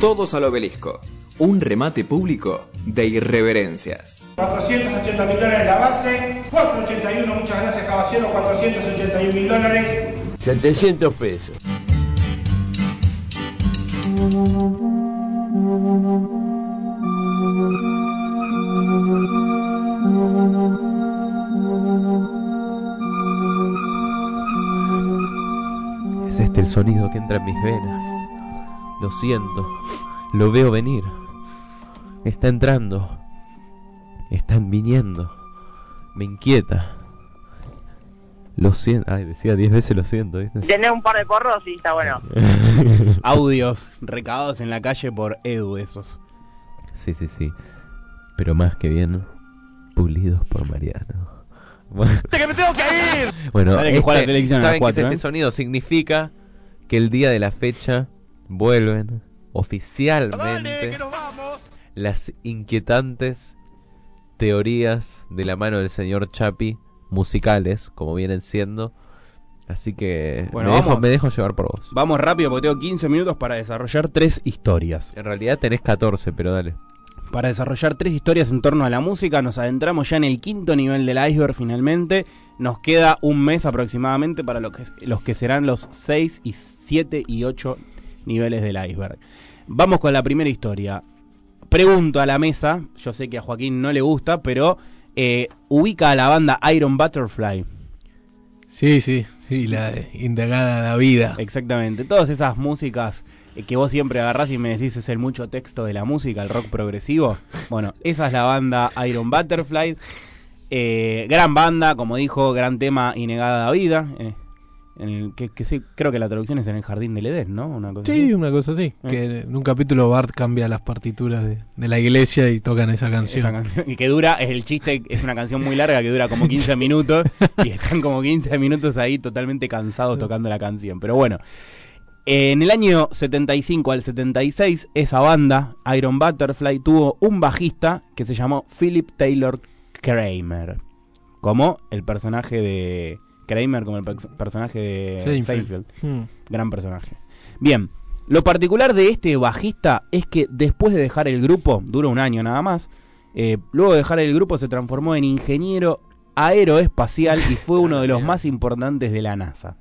Todos al obelisco. Un remate público de irreverencias. 480 mil dólares la base, 481, muchas gracias caballero, 481 mil dólares. 700 pesos. Es este el sonido que entra en mis venas. Lo siento. Lo veo venir. Está entrando. Están viniendo. Me inquieta. Lo siento. Ay, decía 10 veces lo siento, ¿viste? Tener un par de porros y está bueno. Audios recabados en la calle por Edu, esos. Sí, sí, sí. Pero más que bien, pulidos por Mariano. Bueno, ¡Que me tengo que ir! bueno, Dale que juega la selección a las ¿saben qué es cuatro, este eh? sonido? Significa que el día de la fecha vuelven oficialmente las inquietantes teorías de la mano del señor Chapi musicales, como vienen siendo. Así que Bueno, me, dejo, vamos. me dejo llevar por vos. Vamos rápido porque tengo 15 minutos para desarrollar tres historias. En realidad tenés 14, pero dale. Para desarrollar tres historias en torno a la música, nos adentramos ya en el quinto nivel del iceberg finalmente. Nos queda un mes aproximadamente para lo que, los que serán los 6 y 7 y 8 niveles del iceberg. Vamos con la primera historia. Pregunto a la mesa, yo sé que a Joaquín no le gusta, pero eh, ubica a la banda Iron Butterfly. Sí, sí, sí, la de indagada la vida. Exactamente. Todas esas músicas eh, que vos siempre agarrás y me decís es el mucho texto de la música, el rock progresivo. Bueno, esa es la banda Iron Butterfly. Eh, gran banda, como dijo, gran tema Inegada la vida. eh, en el que, que sí, creo que la traducción es en el jardín del Edén, ¿no? Una cosa Sí, así. una cosa así. Que en un capítulo Bart cambia las partituras de, de la iglesia y tocan esa canción. Canción. Y que dura, es el chiste, es una canción muy larga que dura como 15 minutos y están como 15 minutos ahí totalmente cansados tocando la canción. Pero bueno, en el año 75 al 76, esa banda, Iron Butterfly, tuvo un bajista que se llamó Philip Taylor Kramer, como el personaje de Kramer, como el pers- personaje de Seinfeld. Seinfeld. Hmm. Gran personaje. Bien, lo particular de este bajista es que después de dejar el grupo, duró un año nada más, eh, luego de dejar el grupo se transformó en ingeniero aeroespacial y fue uno de los más importantes de la NASA.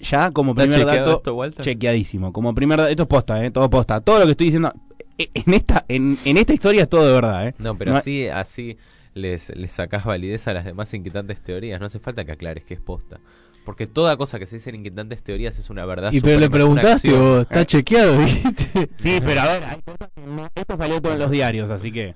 Ya como ¿Está primer dato, esto, Walter? chequeadísimo. Como primer dato, esto es posta, eh, todo posta. Todo lo que estoy diciendo eh, en esta, en, en esta historia es todo de verdad. Eh. No, pero No- así, así les, les sacás validez a las demás inquietantes teorías. No hace falta que aclares que es posta. Porque toda cosa que se dice en inquietantes teorías es una verdad. Y pero le preguntaste vos, está chequeado, ¿viste? Sí, pero a ver, hay cosas que no- esto salió todo en los diarios, así que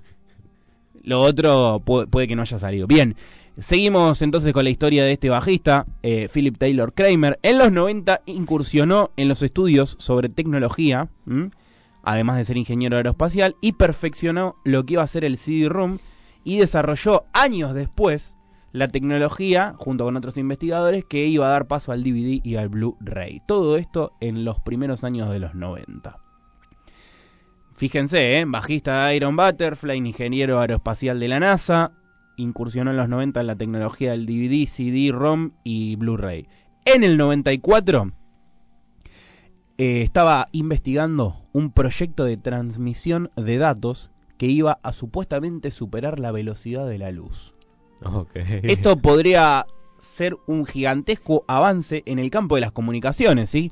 lo otro pu- puede, que no haya salido. Bien, seguimos entonces con la historia de este bajista, eh, Philip Taylor Kramer. En los 90 incursionó en los estudios sobre tecnología, ¿m? además de ser ingeniero aeroespacial, y perfeccionó lo que iba a ser el CD-ROOM y desarrolló años después la tecnología, junto con otros investigadores, que iba a dar paso al DVD y al Blu-ray. Todo esto en los primeros años de los 90. Fíjense, ¿eh? bajista de Iron Butterfly, ingeniero aeroespacial de la NASA, incursionó en los 90 en la tecnología del DVD, CD, ROM y Blu-ray. En el 94 eh, estaba investigando un proyecto de transmisión de datos que iba a supuestamente superar la velocidad de la luz. Esto podría ser un gigantesco avance en el campo de las comunicaciones, ¿sí?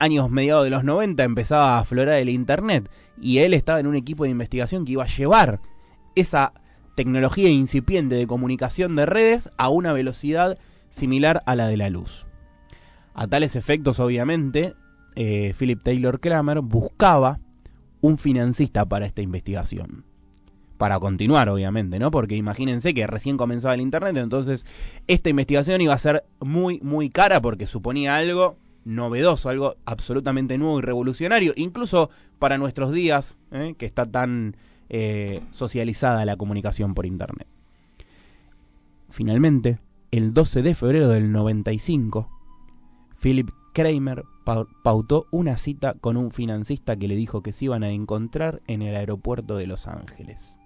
Años mediados de los 90 empezaba a aflorar el Internet y él estaba en un equipo de investigación que iba a llevar esa tecnología incipiente de comunicación de redes a una velocidad similar a la de la luz. A tales efectos, obviamente, eh, Philip Taylor Kramer buscaba un financista para esta investigación para continuar, obviamente, ¿no? Porque imagínense que recién comenzaba el Internet, entonces esta investigación iba a ser muy, muy cara porque suponía algo novedoso, algo absolutamente nuevo y revolucionario, incluso para nuestros días, ¿eh? que está tan eh, socializada la comunicación por Internet. Finalmente, el 12 de febrero del 95, Philip Kramer pau- pautó una cita con un financista que le dijo que se iban a encontrar en el aeropuerto de Los Ángeles.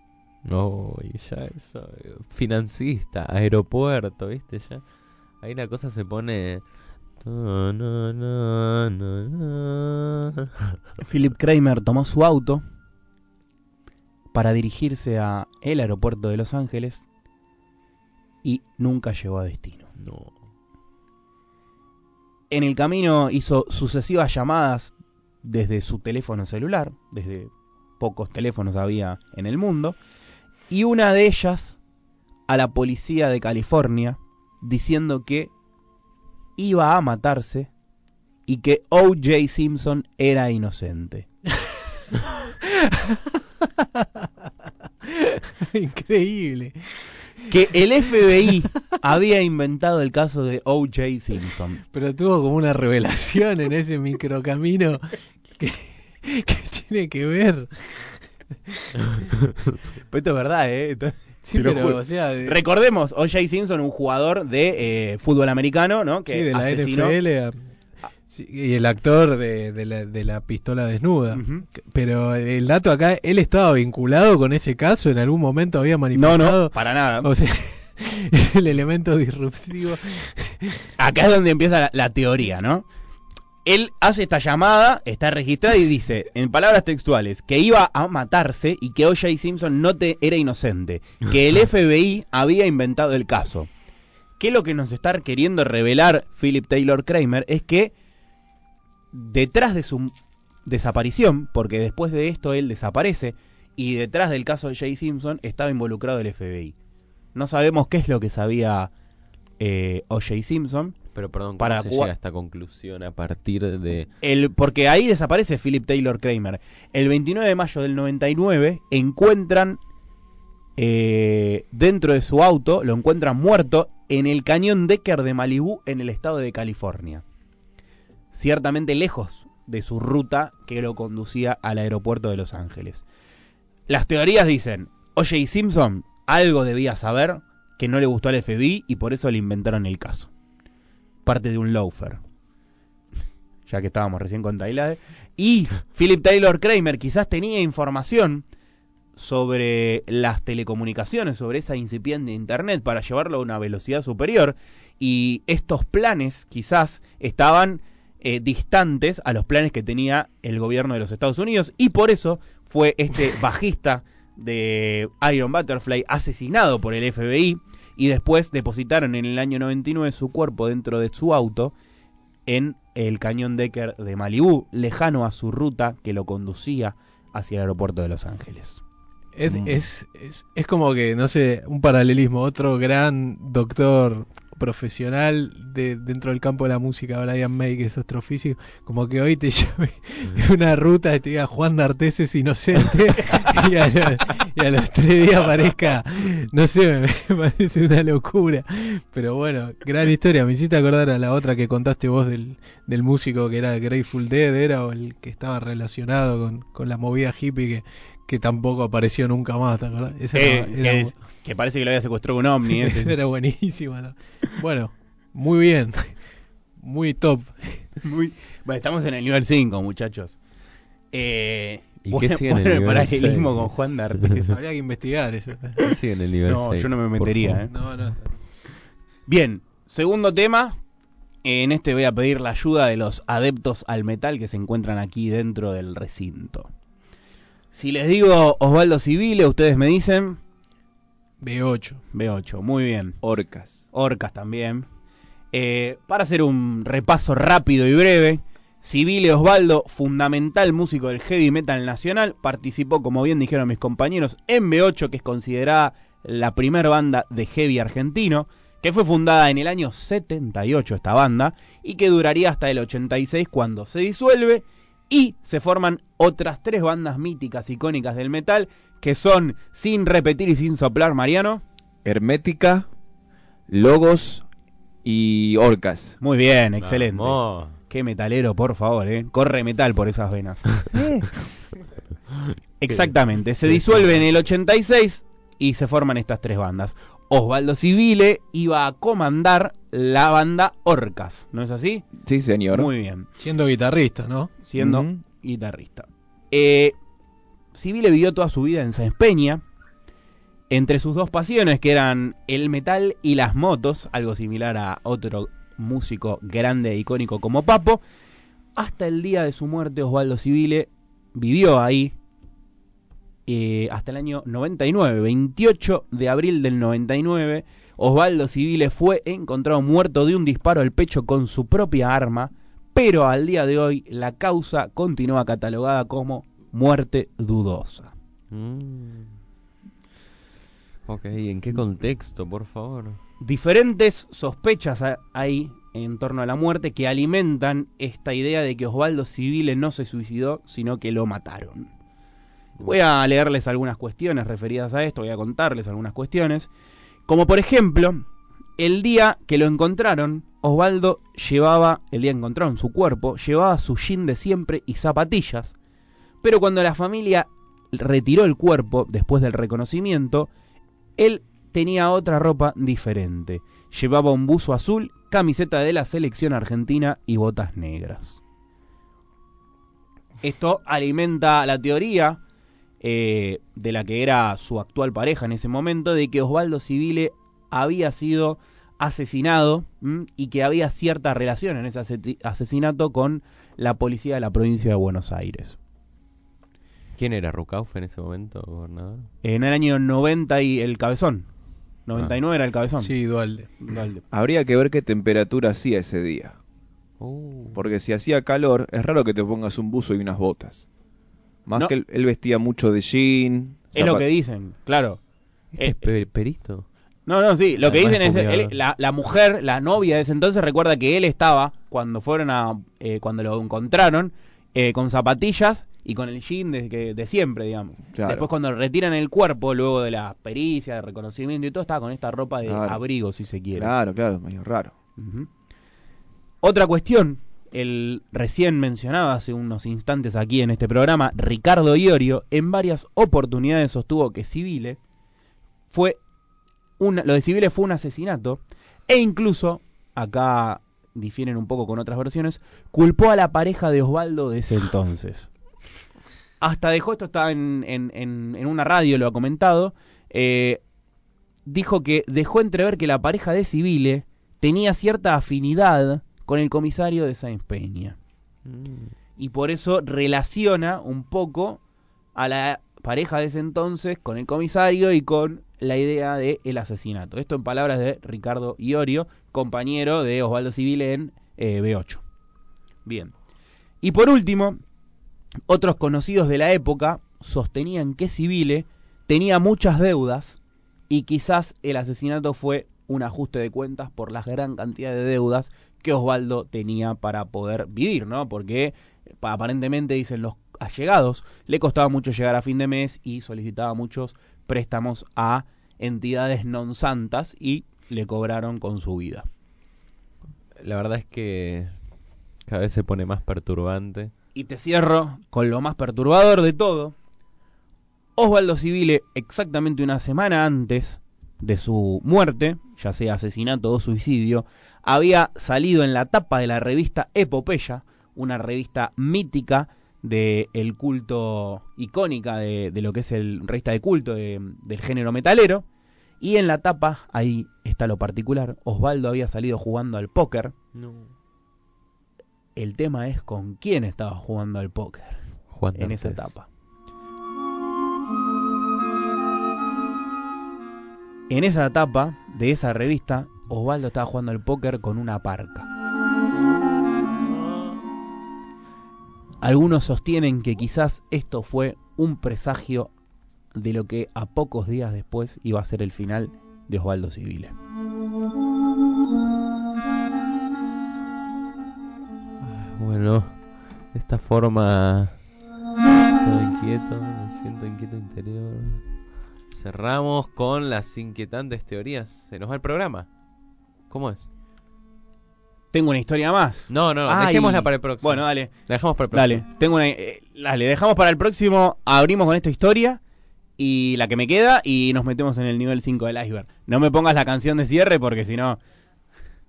No, y ya eso. Financista, aeropuerto, ¿viste? Ya. Ahí la cosa se pone. Na, na, na, Philip Kramer tomó su auto para dirigirse a el aeropuerto de Los Ángeles y nunca llegó a destino. No. En el camino hizo sucesivas llamadas desde su teléfono celular, desde pocos teléfonos había en el mundo, y una de ellas a la policía de California diciendo que iba a matarse y que O.J. Simpson era inocente. Increíble. Que el FBI había inventado el caso de O.J. Simpson. Pero tuvo como una revelación en ese microcamino que, que tiene que ver. Pero esto es verdad, ¿eh? Sí, pero, juro. o sea, de, Recordemos, O.J. Simpson, un jugador de eh, fútbol americano, ¿no? Que sí, de la asesinó. NFL. a- sí, y el actor de, de la, de la pistola desnuda. Pero el dato acá, él estaba vinculado con ese caso, en algún momento había No, manifestado. no, para nada. O sea, es el elemento disruptivo. Acá es donde empieza la, la teoría, ¿no? Él hace esta llamada, está registrada y dice, en palabras textuales, que iba a matarse y que O.J. Simpson no te, era inocente, que el FBI había inventado el caso. Que lo que nos está queriendo revelar Philip Taylor Kramer es que detrás de su desaparición, porque después de esto él desaparece, y detrás del caso de J. Simpson estaba involucrado el FBI. No sabemos qué es lo que sabía eh, O.J. Simpson, Pero perdón, ¿cómo Para se llega a esta conclusión a partir de... El, porque ahí desaparece Philip Taylor Kramer. El 29 de mayo del 99 encuentran eh, dentro de su auto, lo encuentran muerto en el cañón Decker de Malibú en el estado de California. Ciertamente lejos de su ruta que lo conducía al aeropuerto de Los Ángeles. Las teorías dicen, oye, Simpson algo debía saber que no le gustó al FBI y por eso le inventaron el caso. Parte de un loafer ya que estábamos recién con Taylor. Y Philip Taylor Kramer quizás tenía información sobre las telecomunicaciones, sobre esa incipiente internet para llevarlo a una velocidad superior. Y estos planes quizás estaban eh, distantes a los planes que tenía el gobierno de los Estados Unidos. Y por eso fue este bajista de Iron Butterfly asesinado por el FBI. Y después depositaron en el año 99 su cuerpo dentro de su auto en el cañón Decker de Malibú, lejano a su ruta que lo conducía hacia el aeropuerto de Los Ángeles. Es, Mm. es, es, es como que, no sé, un paralelismo. Otro gran doctor profesional de, dentro del campo de la música, Brian May, que es astrofísico, como que hoy te llame de una ruta y te diga Juan D'Artes es inocente y, a los, y a los tres días aparezca, no sé, me, me parece una locura. Pero bueno, gran historia. Me hiciste acordar a la otra que contaste vos del, del músico que era Grateful Dead, era o el que estaba relacionado con, con la movida hippie que, que tampoco apareció nunca más, ¿te acordás? Esa Eh, era- que, era- es- que parece que lo había secuestrado un ovni. ese. esa era buenísima. ¿no? Bueno, muy bien. Muy top. Muy- Bueno, estamos en el nivel 5, muchachos. Eh, ¿Y bueno, qué sigue en el paralelismo con Juan D'Artes. Habría que investigar eso. Sí, en el nivel No, yo no me metería. ¿eh? No, no. Bien, segundo tema. En este voy a pedir la ayuda de los adeptos al metal que se encuentran aquí dentro del recinto. Si les digo Osvaldo Civile, ustedes me dicen B8. B8. Muy bien. Orcas. Orcas también. Eh, para hacer un repaso rápido y breve, Civile Osvaldo, fundamental músico del heavy metal nacional, participó, como bien dijeron mis compañeros, en B8, que es considerada la primera banda de heavy argentino, que fue fundada en el año 78 esta banda, y que duraría hasta el 86 cuando se disuelve, y se forman otras tres bandas míticas, icónicas del metal, que son, sin repetir y sin soplar, Mariano, Hermética, Logos y Orcas. Muy bien, excelente. Vamos. Qué metalero, por favor, ¿eh? Corre metal por esas venas. Exactamente. Se disuelve en el 86 y se forman estas tres bandas. Osvaldo Civile iba a comandar la banda Orcas, ¿no es así? Sí, señor. Muy bien. Siendo guitarrista, ¿no? Siendo guitarrista. Eh, Civile vivió toda su vida en Sáenz Peña. Entre sus dos pasiones, que eran el metal y las motos, algo similar a otro músico grande e icónico como Papo, hasta el día de su muerte Osvaldo Civile vivió ahí eh, hasta el año 99, 28 de abril del 99. Osvaldo Civile fue encontrado muerto de un disparo al pecho con su propia arma, pero al día de hoy la causa continúa catalogada como muerte dudosa. Mm. Ok, ¿en qué contexto, por favor? Diferentes sospechas ha- hay en torno a la muerte que alimentan esta idea de que Osvaldo Civile no se suicidó, sino que lo mataron. Voy a leerles algunas cuestiones referidas a esto, voy a contarles algunas cuestiones. Como por ejemplo, el día que lo encontraron, Osvaldo llevaba, el día que encontraron su cuerpo, llevaba su jean de siempre y zapatillas. Pero cuando la familia retiró el cuerpo después del reconocimiento, él tenía otra ropa diferente. Llevaba un buzo azul, camiseta de la selección argentina y botas negras. Esto alimenta la teoría eh, de la que era su actual pareja en ese momento, de que Osvaldo Civile había sido asesinado ¿m? y que había cierta relación en ese asesinato con la policía de la provincia de Buenos Aires. ¿Quién era Rucauf en ese momento, gobernador? En el año 90 y el cabezón. 99 era el cabezón. Sí, Dualde. Dualde. Habría que ver qué temperatura hacía ese día. Uh, Porque si hacía calor, es raro que te pongas un buzo y unas botas. Más No. que él, él vestía mucho de jean. Es lo que dicen, claro. ¿Este Eh, es pe- perito? No, no, sí. Lo que Además dicen es, él- la, la mujer, la novia de ese entonces, recuerda que él estaba, cuando fueron a, eh, cuando lo encontraron, eh, con zapatillas y con el jean de, que- de siempre, digamos. Claro. Después cuando retiran el cuerpo, luego de la pericia, de reconocimiento y todo, estaba con esta ropa de Claro. abrigo, si se quiere. Claro, claro, medio raro. Ujú. Otra cuestión, el recién mencionado hace unos instantes aquí en este programa, Ricardo Iorio, en varias oportunidades sostuvo que Civile fue una, lo de Civile fue un asesinato e incluso, acá difieren un poco con otras versiones, culpó a la pareja de Osvaldo de ese entonces. Hasta dejó, esto está en, en- en- una radio, lo ha comentado, eh, dijo que dejó entrever que la pareja de Civile tenía cierta afinidad con el comisario de Sáenz Peña. Y por eso relaciona un poco a la pareja de ese entonces con el comisario y con la idea del el asesinato. Esto en palabras de Ricardo Iorio, compañero de Osvaldo Civile en eh, B8. Bien. Y por último, otros conocidos de la época sostenían que Civile tenía muchas deudas y quizás el asesinato fue un ajuste de cuentas por la gran cantidad de deudas que Osvaldo tenía para poder vivir, ¿no? Porque eh, pa- aparentemente dicen los allegados, le costaba mucho llegar a fin de mes y solicitaba muchos préstamos a entidades non santas y le cobraron con su vida. La verdad es que cada vez se pone más perturbante. Y te cierro con lo más perturbador de todo. Osvaldo Civile, exactamente una semana antes de su muerte, ya sea asesinato o suicidio, había salido en la tapa de la revista Epopeya, una revista mítica del culto icónica de, de lo que es el revista de culto de- del género metalero. Y en la tapa, ahí está lo particular, Osvaldo había salido jugando al póker. El tema es con quién estaba jugando al póker Juan en esa D'Artes. etapa. En esa etapa de esa revista, Osvaldo estaba jugando al póker con una parca. Algunos sostienen que quizás esto fue un presagio de lo que a pocos días después iba a ser el final de Osvaldo Civile. Bueno, de esta forma todo inquieto, me siento inquieto interior. Cerramos con las inquietantes teorías. Se nos va el programa. ¿Cómo es? Tengo una historia más. No, no, Ay. dejémosla para el próximo. Bueno, dale. La dejamos para el próximo. Dale, tengo una, eh, dale, dejamos para el próximo, abrimos con esta historia y la que me queda y nos metemos en el nivel 5 del iceberg. No me pongas la canción de cierre porque si no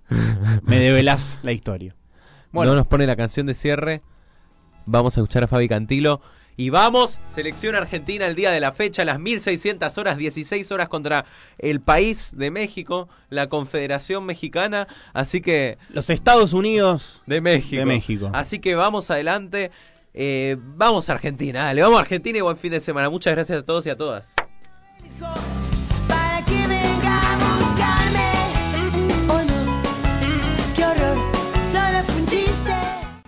me develás la historia. Bueno, No nos pone la canción de cierre. Vamos a escuchar a Fabi Cantilo. Y vamos, selección argentina el día de la fecha, las 1600 horas, 16 horas contra el país de México, la Confederación Mexicana, así que... Los Estados Unidos de México. De México. Así que vamos adelante, eh, vamos a Argentina, dale, vamos a Argentina y buen fin de semana. Muchas gracias a todos y a todas.